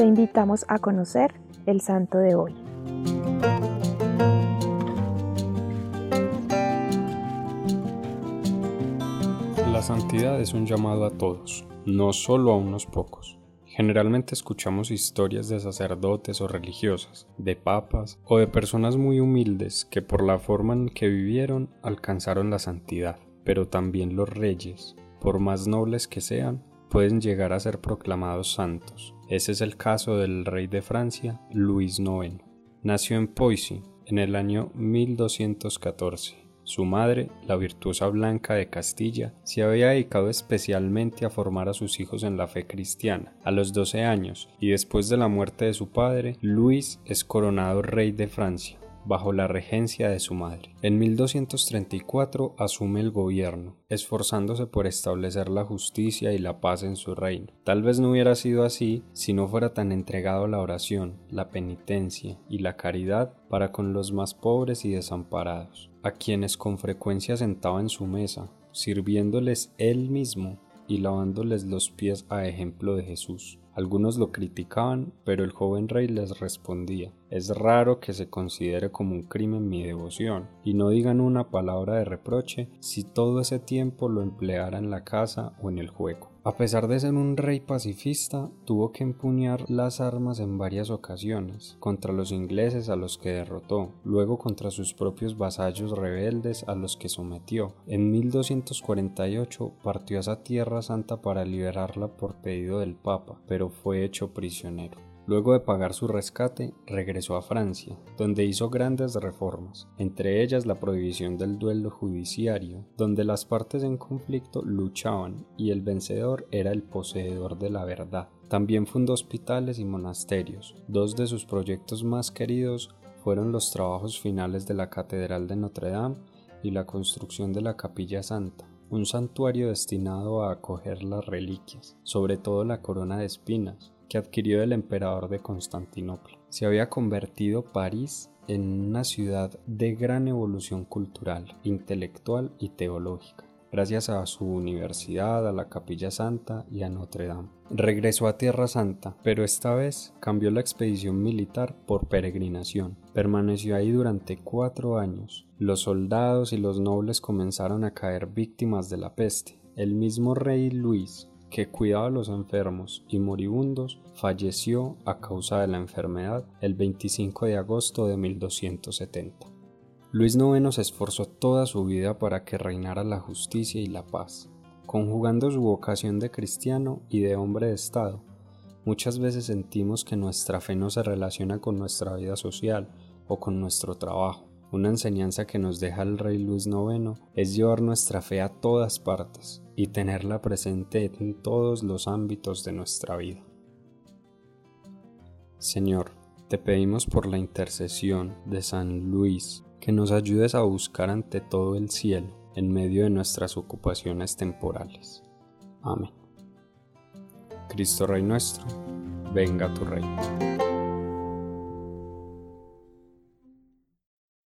te invitamos a conocer el santo de hoy. La santidad es un llamado a todos, no solo a unos pocos. Generalmente escuchamos historias de sacerdotes o religiosas, de papas o de personas muy humildes que por la forma en que vivieron alcanzaron la santidad, pero también los reyes, por más nobles que sean, pueden llegar a ser proclamados santos. Ese es el caso del rey de Francia, Luis IX. Nació en Poissy en el año 1214. Su madre, la virtuosa Blanca de Castilla, se había dedicado especialmente a formar a sus hijos en la fe cristiana. A los 12 años, y después de la muerte de su padre, Luis es coronado rey de Francia bajo la regencia de su madre. En 1234 asume el gobierno, esforzándose por establecer la justicia y la paz en su reino. Tal vez no hubiera sido así si no fuera tan entregado a la oración, la penitencia y la caridad para con los más pobres y desamparados, a quienes con frecuencia sentaba en su mesa, sirviéndoles él mismo y lavándoles los pies a ejemplo de Jesús. Algunos lo criticaban, pero el joven rey les respondía Es raro que se considere como un crimen mi devoción, y no digan una palabra de reproche si todo ese tiempo lo empleara en la casa o en el juego. A pesar de ser un rey pacifista, tuvo que empuñar las armas en varias ocasiones, contra los ingleses a los que derrotó, luego contra sus propios vasallos rebeldes a los que sometió. En 1248 partió a esa tierra santa para liberarla por pedido del Papa, pero fue hecho prisionero. Luego de pagar su rescate, regresó a Francia, donde hizo grandes reformas, entre ellas la prohibición del duelo judiciario, donde las partes en conflicto luchaban y el vencedor era el poseedor de la verdad. También fundó hospitales y monasterios. Dos de sus proyectos más queridos fueron los trabajos finales de la Catedral de Notre Dame y la construcción de la Capilla Santa, un santuario destinado a acoger las reliquias, sobre todo la corona de espinas, que adquirió el emperador de Constantinopla. Se había convertido París en una ciudad de gran evolución cultural, intelectual y teológica gracias a su universidad, a la Capilla Santa y a Notre Dame. Regresó a Tierra Santa, pero esta vez cambió la expedición militar por peregrinación. Permaneció ahí durante cuatro años. Los soldados y los nobles comenzaron a caer víctimas de la peste. El mismo rey Luis que cuidaba a los enfermos y moribundos, falleció a causa de la enfermedad el 25 de agosto de 1270. Luis IX se esforzó toda su vida para que reinara la justicia y la paz, conjugando su vocación de cristiano y de hombre de Estado. Muchas veces sentimos que nuestra fe no se relaciona con nuestra vida social o con nuestro trabajo. Una enseñanza que nos deja el rey Luis IX es llevar nuestra fe a todas partes y tenerla presente en todos los ámbitos de nuestra vida. Señor, te pedimos por la intercesión de San Luis que nos ayudes a buscar ante todo el cielo en medio de nuestras ocupaciones temporales. Amén. Cristo Rey nuestro, venga tu reino.